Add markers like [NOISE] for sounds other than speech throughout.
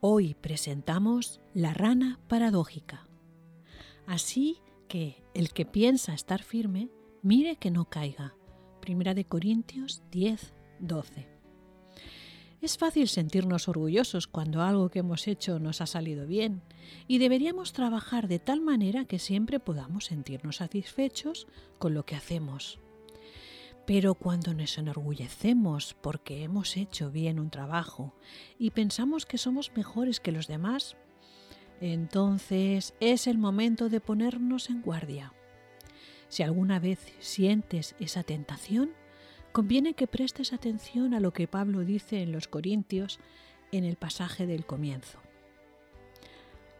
Hoy presentamos la rana paradójica. Así que el que piensa estar firme, mire que no caiga. Primera de Corintios 10, 12. Es fácil sentirnos orgullosos cuando algo que hemos hecho nos ha salido bien y deberíamos trabajar de tal manera que siempre podamos sentirnos satisfechos con lo que hacemos. Pero cuando nos enorgullecemos porque hemos hecho bien un trabajo y pensamos que somos mejores que los demás, entonces es el momento de ponernos en guardia. Si alguna vez sientes esa tentación, conviene que prestes atención a lo que Pablo dice en los Corintios en el pasaje del comienzo.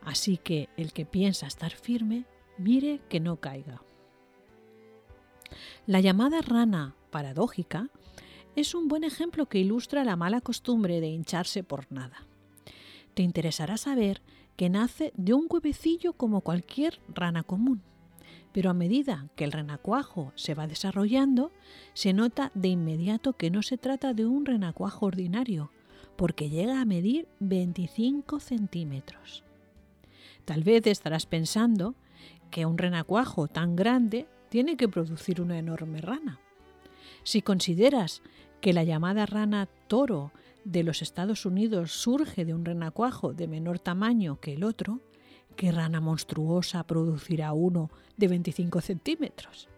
Así que el que piensa estar firme, mire que no caiga. La llamada rana paradójica es un buen ejemplo que ilustra la mala costumbre de hincharse por nada. Te interesará saber que nace de un huevecillo como cualquier rana común, pero a medida que el renacuajo se va desarrollando, se nota de inmediato que no se trata de un renacuajo ordinario, porque llega a medir 25 centímetros. Tal vez estarás pensando que un renacuajo tan grande tiene que producir una enorme rana. Si consideras que la llamada rana toro de los Estados Unidos surge de un renacuajo de menor tamaño que el otro, ¿qué rana monstruosa producirá uno de 25 centímetros?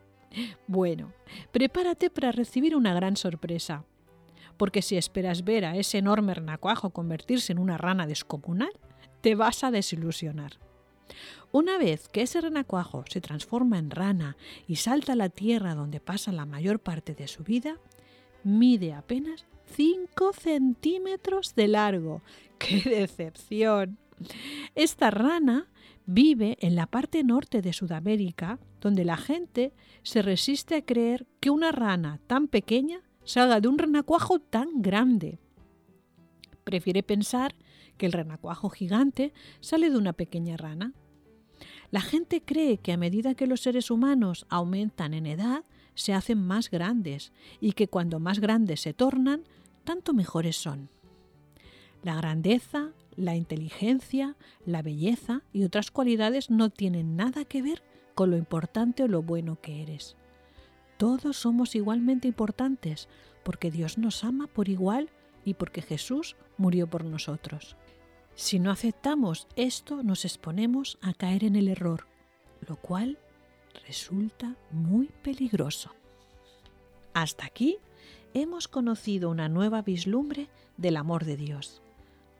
Bueno, prepárate para recibir una gran sorpresa, porque si esperas ver a ese enorme renacuajo convertirse en una rana descomunal, te vas a desilusionar. Una vez que ese renacuajo se transforma en rana y salta a la tierra donde pasa la mayor parte de su vida, mide apenas 5 centímetros de largo. [LAUGHS] ¡Qué decepción! Esta rana vive en la parte norte de Sudamérica, donde la gente se resiste a creer que una rana tan pequeña salga de un renacuajo tan grande. Prefiere pensar que el renacuajo gigante sale de una pequeña rana. La gente cree que a medida que los seres humanos aumentan en edad, se hacen más grandes y que cuando más grandes se tornan, tanto mejores son. La grandeza, la inteligencia, la belleza y otras cualidades no tienen nada que ver con lo importante o lo bueno que eres. Todos somos igualmente importantes porque Dios nos ama por igual y porque Jesús murió por nosotros. Si no aceptamos esto, nos exponemos a caer en el error, lo cual resulta muy peligroso. Hasta aquí hemos conocido una nueva vislumbre del amor de Dios.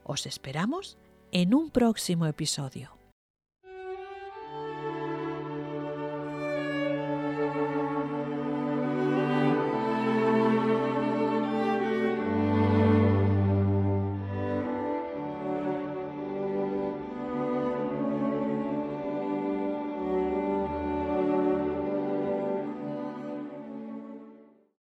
Os esperamos en un próximo episodio.